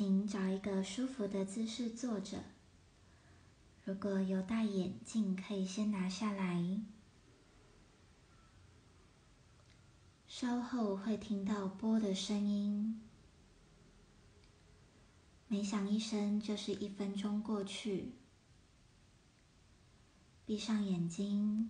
请找一个舒服的姿势坐着。如果有戴眼镜，可以先拿下来。稍后会听到波的声音，每响一声就是一分钟过去。闭上眼睛。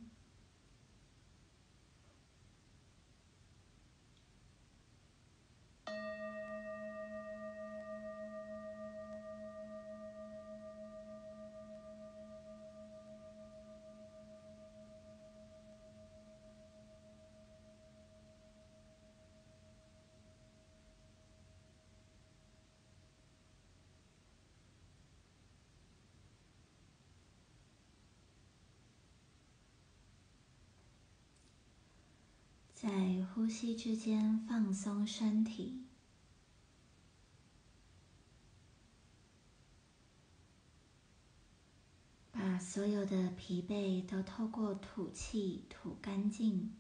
在呼吸之间放松身体，把所有的疲惫都透过吐气吐干净。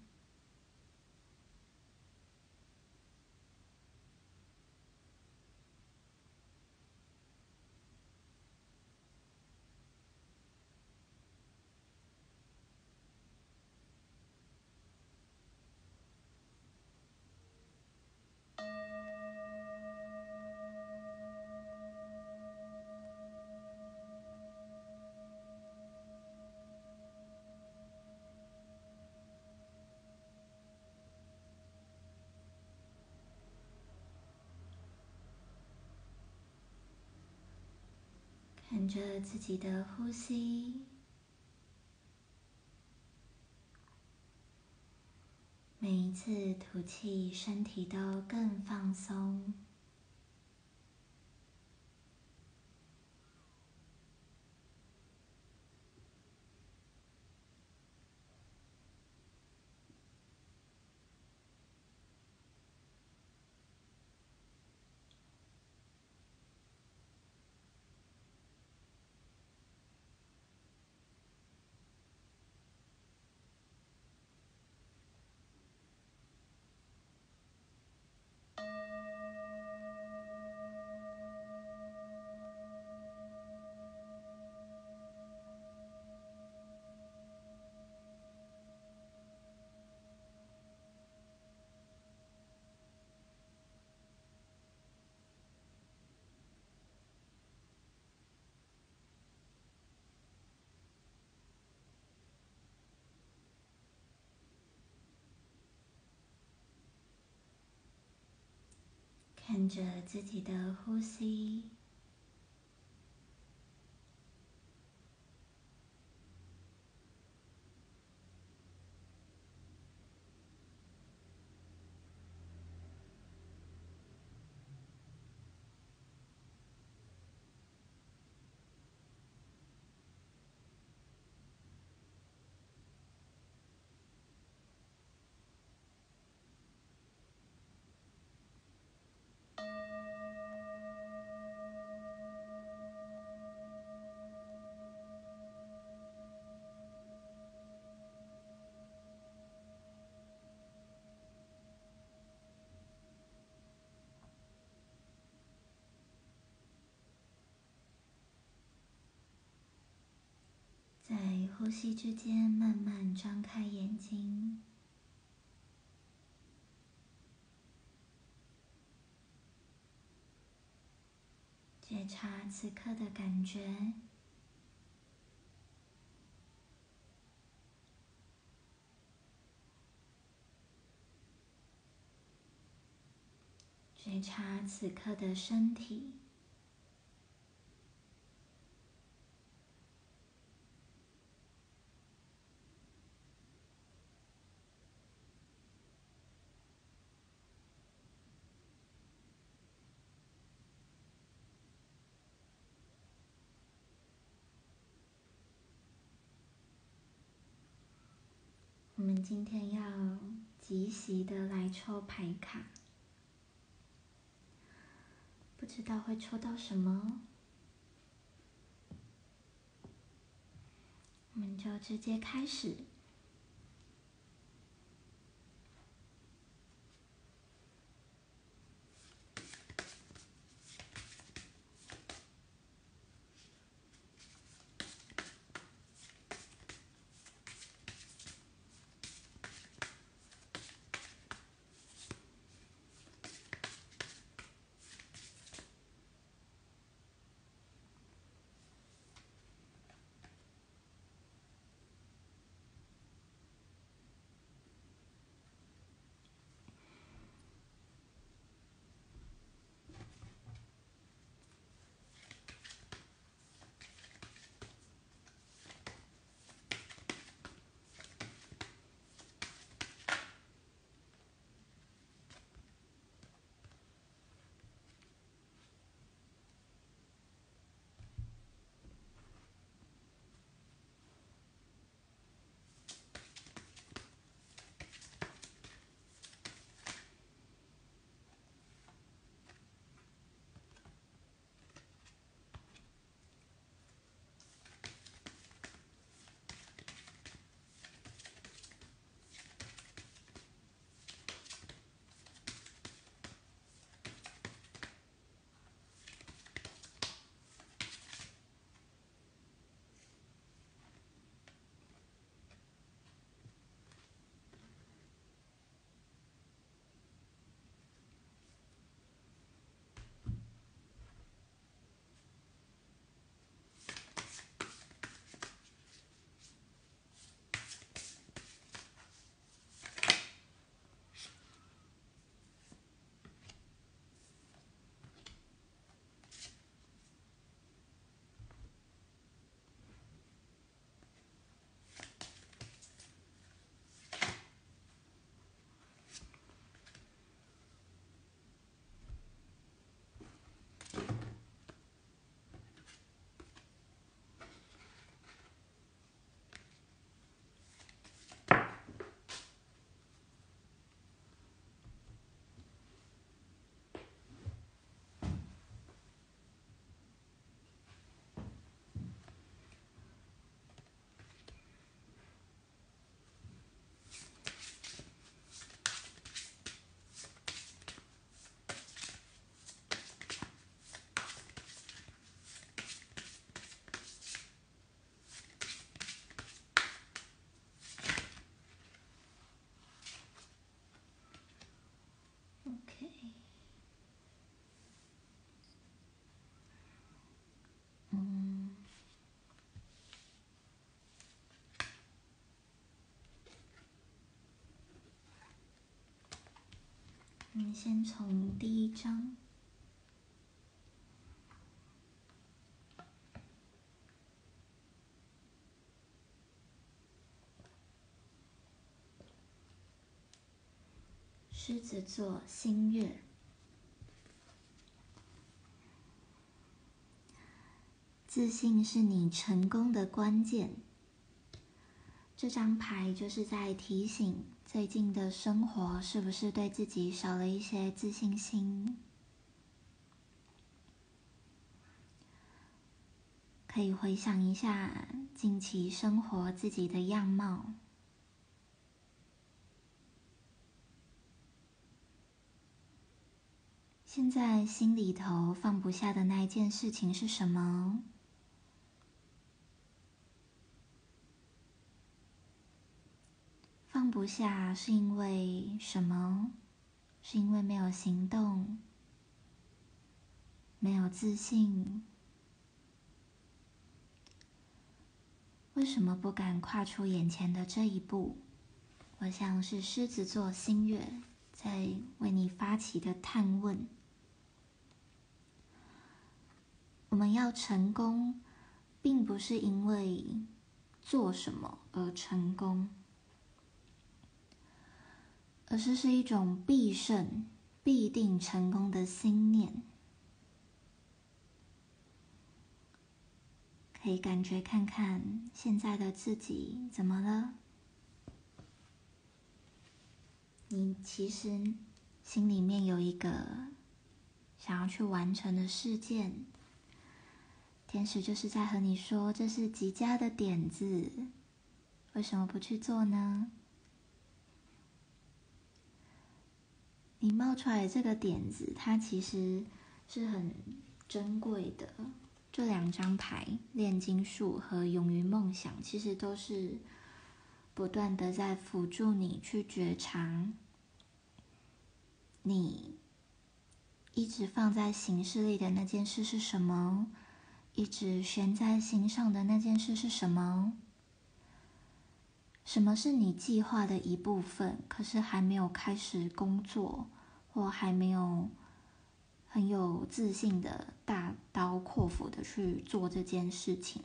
看着自己的呼吸，每一次吐气，身体都更放松。看着自己的呼吸，在呼吸之间慢慢张开眼睛，觉察此刻的感觉，觉察此刻的身体。我今天要即席的来抽牌卡，不知道会抽到什么，我们就直接开始。我们先从第一章。狮子座新月，自信是你成功的关键。这张牌就是在提醒，最近的生活是不是对自己少了一些自信心？可以回想一下近期生活自己的样貌。现在心里头放不下的那一件事情是什么？放不下是因为什么？是因为没有行动，没有自信？为什么不敢跨出眼前的这一步？我想是狮子座新月在为你发起的探问。我们要成功，并不是因为做什么而成功，而是是一种必胜、必定成功的信念。可以感觉看看现在的自己怎么了？你其实心里面有一个想要去完成的事件。天使就是在和你说，这是极佳的点子，为什么不去做呢？你冒出来这个点子，它其实是很珍贵的。这两张牌，炼金术和勇于梦想，其实都是不断的在辅助你去觉察，你一直放在形式里的那件事是什么。一直悬在心上的那件事是什么？什么是你计划的一部分，可是还没有开始工作，或还没有很有自信的大刀阔斧的去做这件事情？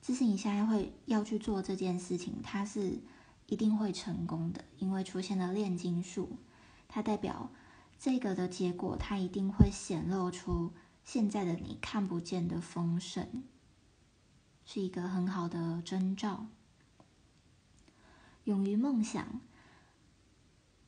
其实你现在会要去做这件事情，它是一定会成功的，因为出现了炼金术，它代表这个的结果，它一定会显露出。现在的你看不见的丰盛，是一个很好的征兆。勇于梦想，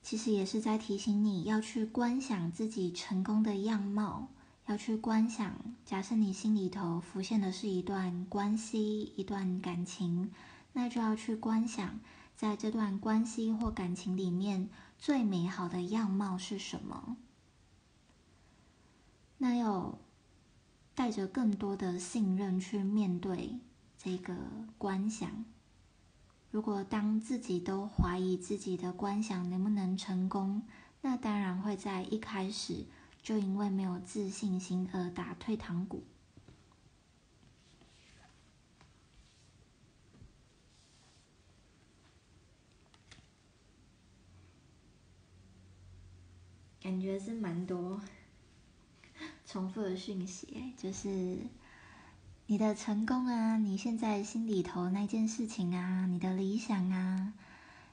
其实也是在提醒你要去观想自己成功的样貌，要去观想。假设你心里头浮现的是一段关系、一段感情，那就要去观想，在这段关系或感情里面最美好的样貌是什么。那要。带着更多的信任去面对这个观想。如果当自己都怀疑自己的观想能不能成功，那当然会在一开始就因为没有自信心而打退堂鼓。感觉是蛮多。重复的讯息，就是你的成功啊，你现在心里头那件事情啊，你的理想啊，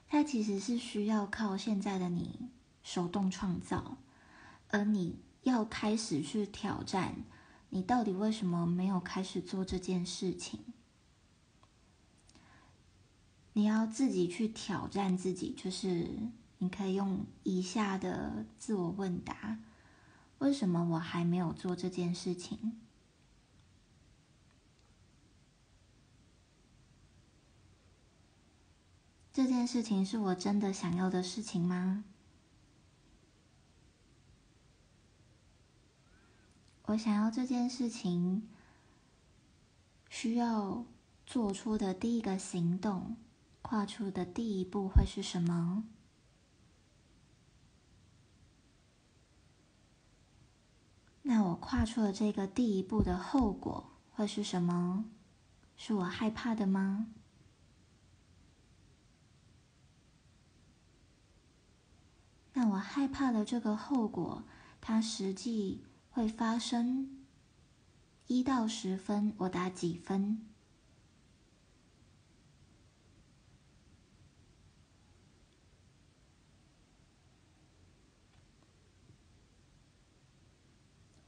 它其实是需要靠现在的你手动创造，而你要开始去挑战，你到底为什么没有开始做这件事情？你要自己去挑战自己，就是你可以用以下的自我问答。为什么我还没有做这件事情？这件事情是我真的想要的事情吗？我想要这件事情，需要做出的第一个行动，跨出的第一步会是什么？那我跨出了这个第一步的后果会是什么？是我害怕的吗？那我害怕的这个后果，它实际会发生？一到十分，我打几分？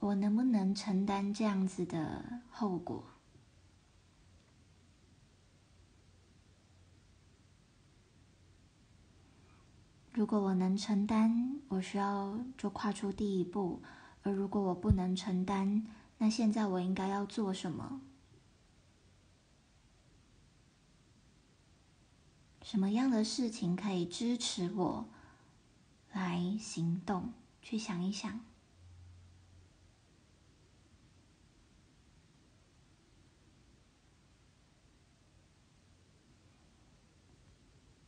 我能不能承担这样子的后果？如果我能承担，我需要就跨出第一步；而如果我不能承担，那现在我应该要做什么？什么样的事情可以支持我来行动？去想一想。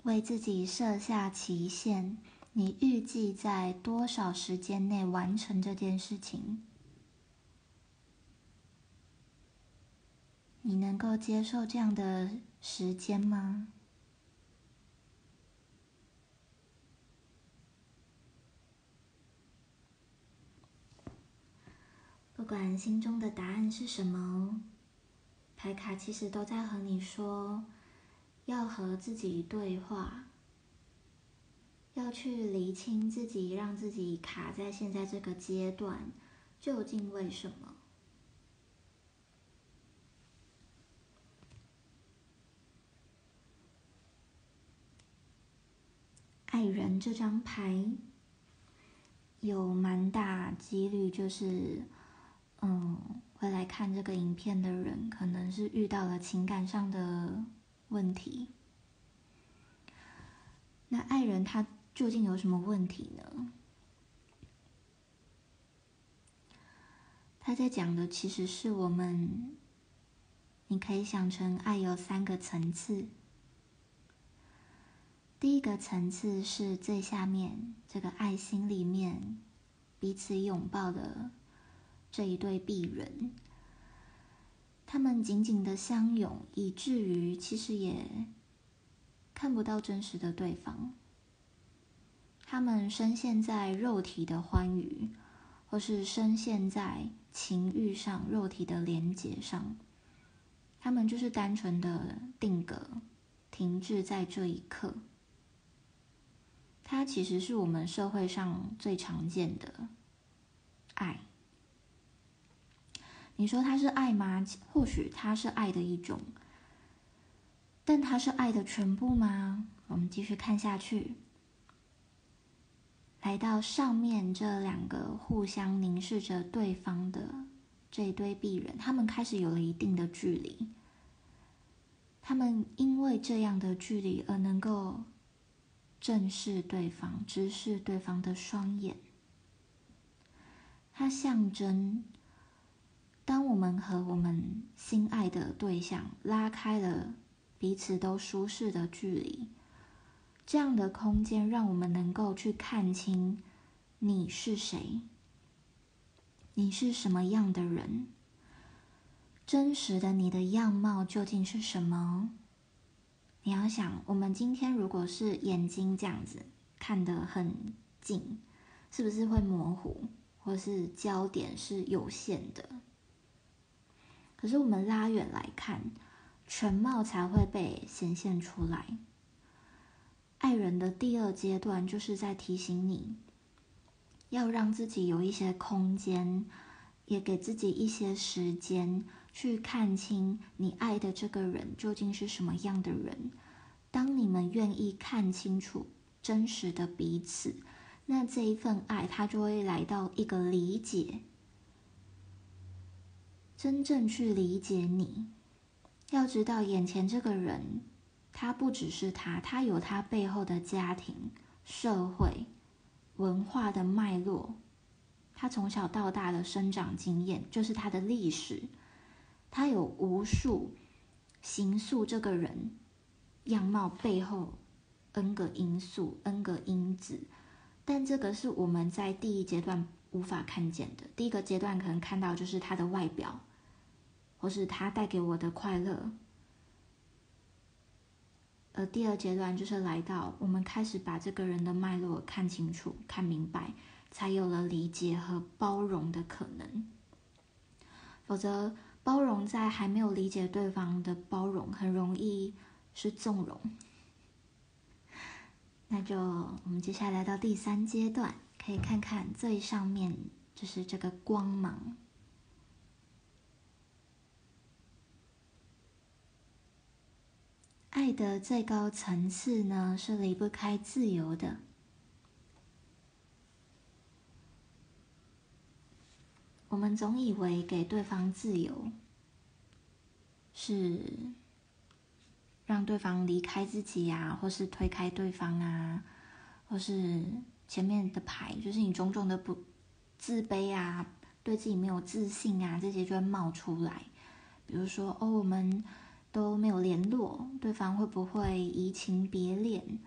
为自己设下期限，你预计在多少时间内完成这件事情？你能够接受这样的时间吗？不管心中的答案是什么，牌卡其实都在和你说。要和自己对话，要去厘清自己让自己卡在现在这个阶段，究竟为什么？爱人这张牌有蛮大几率，就是嗯，会来看这个影片的人，可能是遇到了情感上的。问题，那爱人他究竟有什么问题呢？他在讲的其实是我们，你可以想成爱有三个层次。第一个层次是最下面这个爱心里面彼此拥抱的这一对璧人。他们紧紧的相拥，以至于其实也看不到真实的对方。他们深陷在肉体的欢愉，或是深陷在情欲上、肉体的连接上。他们就是单纯的定格、停滞在这一刻。它其实是我们社会上最常见的爱。你说他是爱吗？或许他是爱的一种，但他是爱的全部吗？我们继续看下去，来到上面这两个互相凝视着对方的这一堆璧人，他们开始有了一定的距离。他们因为这样的距离而能够正视对方，直视对方的双眼，它象征。当我们和我们心爱的对象拉开了彼此都舒适的距离，这样的空间让我们能够去看清你是谁，你是什么样的人，真实的你的样貌究竟是什么？你要想，我们今天如果是眼睛这样子看得很近，是不是会模糊，或是焦点是有限的？可是我们拉远来看，全貌才会被显现出来。爱人的第二阶段，就是在提醒你，要让自己有一些空间，也给自己一些时间，去看清你爱的这个人究竟是什么样的人。当你们愿意看清楚真实的彼此，那这一份爱，它就会来到一个理解。真正去理解你，要知道眼前这个人，他不只是他，他有他背后的家庭、社会、文化的脉络，他从小到大的生长经验，就是他的历史，他有无数形塑这个人样貌背后 n 个因素、n 个因子，但这个是我们在第一阶段无法看见的。第一个阶段可能看到就是他的外表。或是他带给我的快乐，呃，第二阶段就是来到我们开始把这个人的脉络看清楚、看明白，才有了理解和包容的可能。否则，包容在还没有理解对方的包容，很容易是纵容。那就我们接下来到第三阶段，可以看看最上面就是这个光芒。爱的最高层次呢，是离不开自由的。我们总以为给对方自由，是让对方离开自己呀，或是推开对方啊，或是前面的牌，就是你种种的不自卑啊，对自己没有自信啊，这些就会冒出来。比如说，哦，我们。都没有联络，对方会不会移情别恋？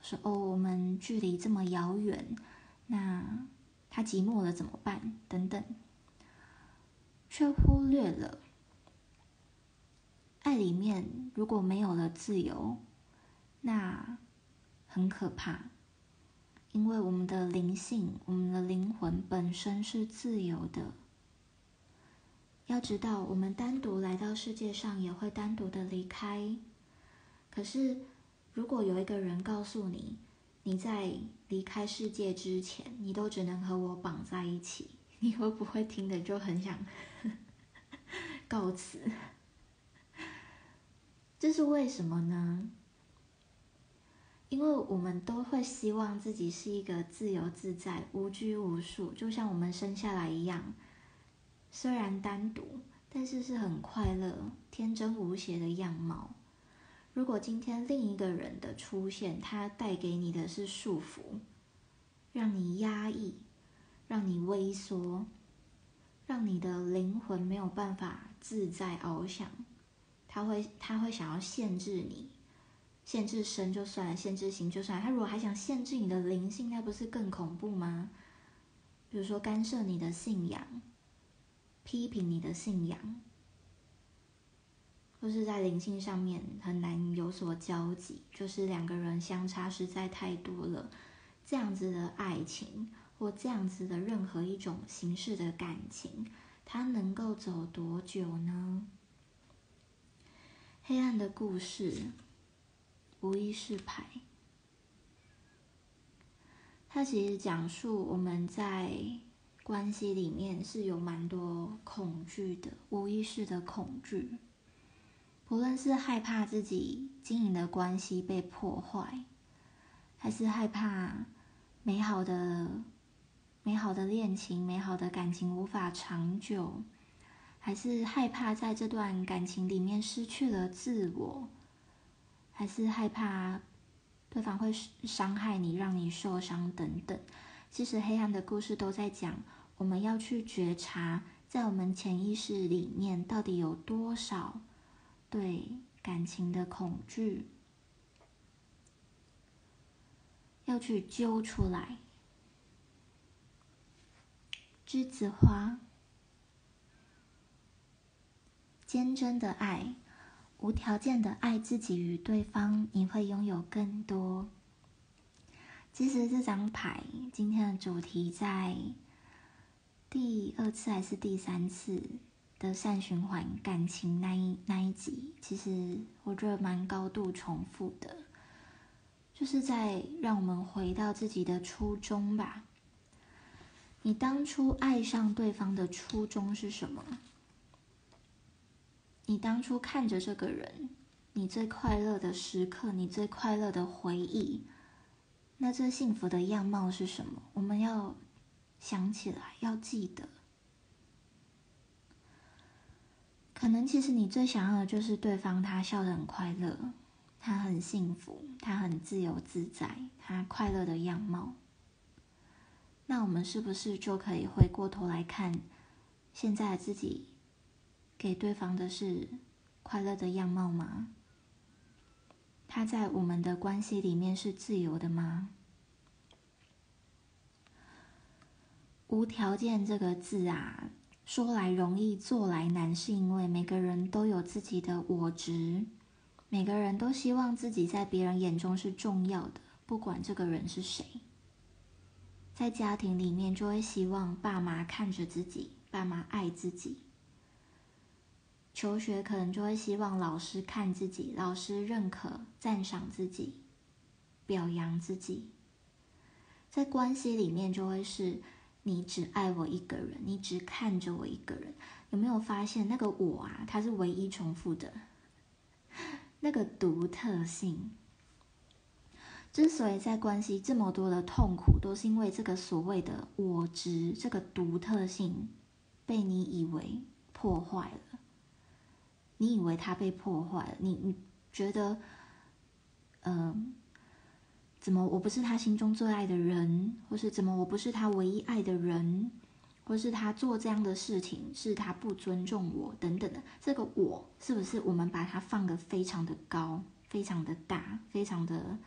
说哦，我们距离这么遥远，那他寂寞了怎么办？等等，却忽略了爱里面如果没有了自由，那很可怕，因为我们的灵性，我们的灵魂本身是自由的。要知道，我们单独来到世界上，也会单独的离开。可是，如果有一个人告诉你，你在离开世界之前，你都只能和我绑在一起，你会不会听的就很想 告辞？这是为什么呢？因为我们都会希望自己是一个自由自在、无拘无束，就像我们生下来一样。虽然单独，但是是很快乐、天真无邪的样貌。如果今天另一个人的出现，他带给你的是束缚，让你压抑，让你萎缩，让你的灵魂没有办法自在翱翔，他会他会想要限制你，限制身就算了，限制形就算了。他如果还想限制你的灵性，那不是更恐怖吗？比如说干涉你的信仰。批评你的信仰，或是在灵性上面很难有所交集，就是两个人相差实在太多了。这样子的爱情，或这样子的任何一种形式的感情，它能够走多久呢？黑暗的故事，无意识牌，它其实讲述我们在。关系里面是有蛮多恐惧的，无意识的恐惧。不论是害怕自己经营的关系被破坏，还是害怕美好的、美好的恋情、美好的感情无法长久，还是害怕在这段感情里面失去了自我，还是害怕对方会伤害你、让你受伤等等。其实，黑暗的故事都在讲。我们要去觉察，在我们潜意识里面到底有多少对感情的恐惧，要去揪出来。栀子花，坚贞的爱，无条件的爱自己与对方，你会拥有更多。其实这张牌今天的主题在。第二次还是第三次的善循环感情那一那一集，其实我觉得蛮高度重复的，就是在让我们回到自己的初衷吧。你当初爱上对方的初衷是什么？你当初看着这个人，你最快乐的时刻，你最快乐的回忆，那最幸福的样貌是什么？我们要。想起来要记得，可能其实你最想要的就是对方他笑得很快乐，他很幸福，他很自由自在，他快乐的样貌。那我们是不是就可以回过头来看，现在自己给对方的是快乐的样貌吗？他在我们的关系里面是自由的吗？无条件这个字啊，说来容易做来难，是因为每个人都有自己的我值，每个人都希望自己在别人眼中是重要的，不管这个人是谁。在家庭里面，就会希望爸妈看着自己，爸妈爱自己。求学可能就会希望老师看自己，老师认可、赞赏自己，表扬自己。在关系里面，就会是你只爱我一个人，你只看着我一个人。有没有发现那个我啊？它是唯一重复的，那个独特性。之所以在关系这么多的痛苦，都是因为这个所谓的我执，这个独特性被你以为破坏了。你以为它被破坏了，你你觉得，嗯。怎么我不是他心中最爱的人，或是怎么我不是他唯一爱的人，或是他做这样的事情是他不尊重我等等的，这个我是不是我们把它放得非常的高，非常的大，非常的，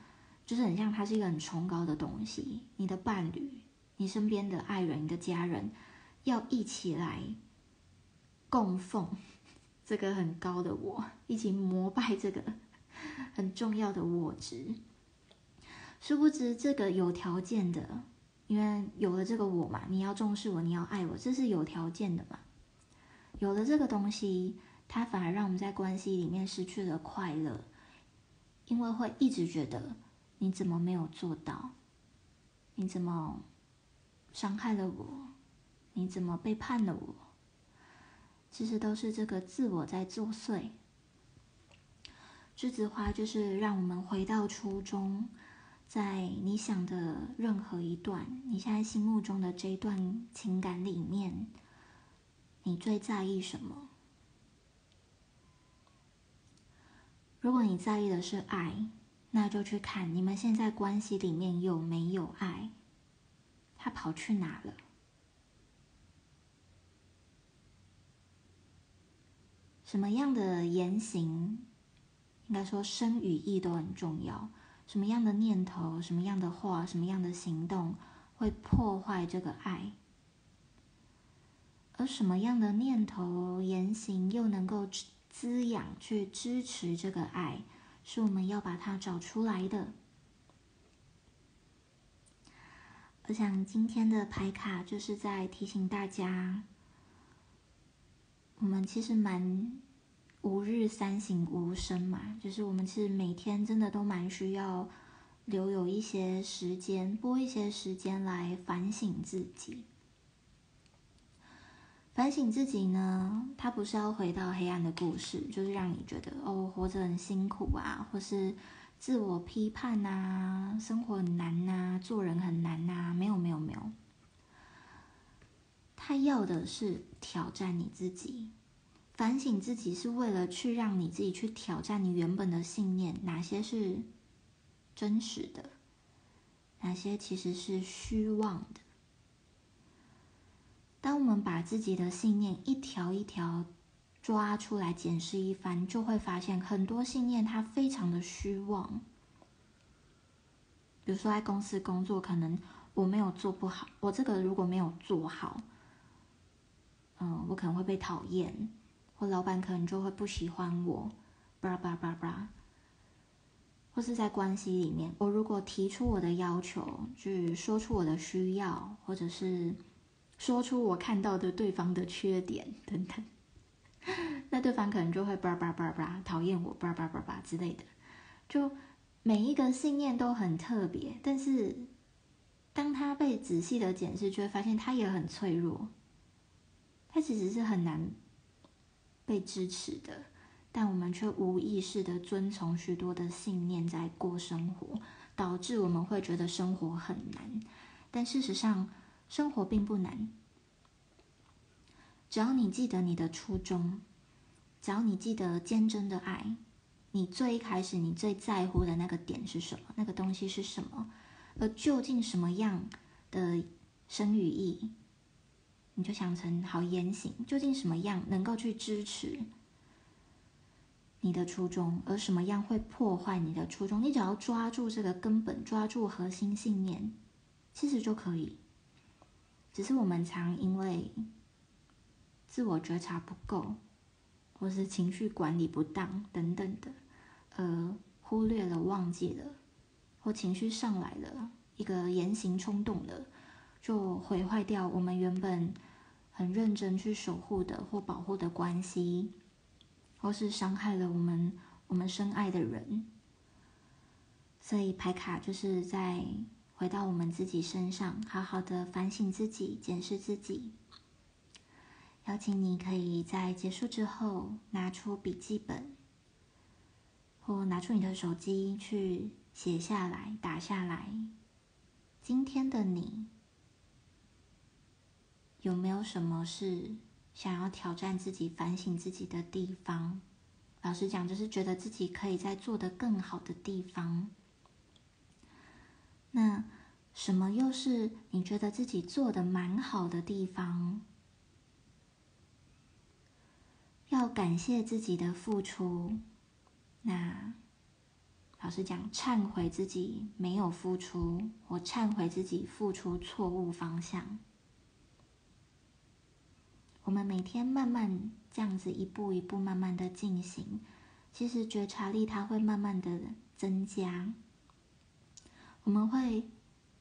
就是很像它是一个很崇高的东西。你的伴侣，你身边的爱人，你的家人，要一起来供奉这个很高的我，一起膜拜这个很重要的我值。殊不知，这个有条件的，因为有了这个我嘛，你要重视我，你要爱我，这是有条件的嘛。有了这个东西，它反而让我们在关系里面失去了快乐，因为会一直觉得你怎么没有做到，你怎么伤害了我，你怎么背叛了我，其实都是这个自我在作祟。栀子花就是让我们回到初衷。在你想的任何一段，你现在心目中的这一段情感里面，你最在意什么？如果你在意的是爱，那就去看你们现在关系里面有没有爱，他跑去哪了？什么样的言行，应该说声与意都很重要。什么样的念头、什么样的话、什么样的行动会破坏这个爱？而什么样的念头、言行又能够滋养、去支持这个爱？是我们要把它找出来的。我想今天的牌卡就是在提醒大家，我们其实蛮。吾日三省吾身嘛，就是我们其实每天真的都蛮需要留有一些时间，拨一些时间来反省自己。反省自己呢，它不是要回到黑暗的故事，就是让你觉得哦，活着很辛苦啊，或是自我批判呐，生活很难呐，做人很难呐。没有，没有，没有。他要的是挑战你自己。反省自己是为了去让你自己去挑战你原本的信念，哪些是真实的，哪些其实是虚妄的。当我们把自己的信念一条一条抓出来检视一番，就会发现很多信念它非常的虚妄。比如说在公司工作，可能我没有做不好，我这个如果没有做好，嗯，我可能会被讨厌。或老板可能就会不喜欢我，巴拉巴拉巴拉。或是在关系里面，我如果提出我的要求，去说出我的需要，或者是说出我看到的对方的缺点等等，那对方可能就会巴拉巴拉巴拉讨厌我，巴拉巴拉巴拉之类的。就每一个信念都很特别，但是当他被仔细的检视，就会发现他也很脆弱，他其实是很难。被支持的，但我们却无意识的遵从许多的信念在过生活，导致我们会觉得生活很难。但事实上，生活并不难。只要你记得你的初衷，只要你记得坚贞的爱，你最一开始你最在乎的那个点是什么？那个东西是什么？而究竟什么样的生与义？你就想成好言行，究竟什么样能够去支持你的初衷，而什么样会破坏你的初衷？你只要抓住这个根本，抓住核心信念，其实就可以。只是我们常因为自我觉察不够，或是情绪管理不当等等的，而忽略了、忘记了，或情绪上来了，一个言行冲动了，就毁坏掉我们原本很认真去守护的或保护的关系，或是伤害了我们我们深爱的人。所以牌卡就是在回到我们自己身上，好好的反省自己、检视自己。邀请你可以在结束之后拿出笔记本。或拿出你的手机去写下来、打下来。今天的你有没有什么是想要挑战自己、反省自己的地方？老实讲，就是觉得自己可以在做的更好的地方。那什么又是你觉得自己做的蛮好的地方？要感谢自己的付出。那老实讲，忏悔自己没有付出，或忏悔自己付出错误方向。我们每天慢慢这样子一步一步慢慢的进行，其实觉察力它会慢慢的增加，我们会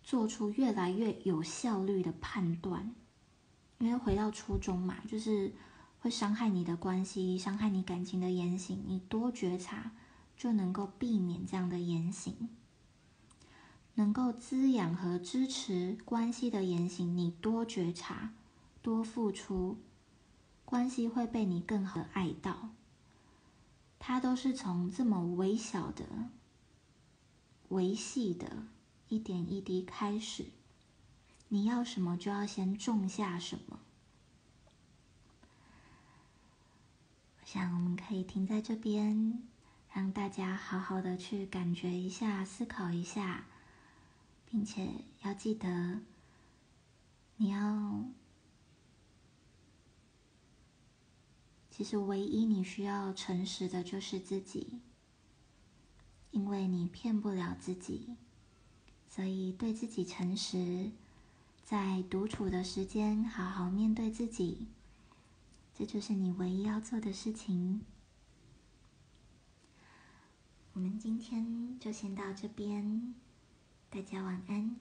做出越来越有效率的判断。因为回到初衷嘛，就是。会伤害你的关系、伤害你感情的言行，你多觉察就能够避免这样的言行。能够滋养和支持关系的言行，你多觉察、多付出，关系会被你更好的爱到。它都是从这么微小的、维系的一点一滴开始。你要什么，就要先种下什么。我想我们可以停在这边，让大家好好的去感觉一下、思考一下，并且要记得，你要，其实唯一你需要诚实的就是自己，因为你骗不了自己，所以对自己诚实，在独处的时间好好面对自己。这就是你唯一要做的事情。我们今天就先到这边，大家晚安。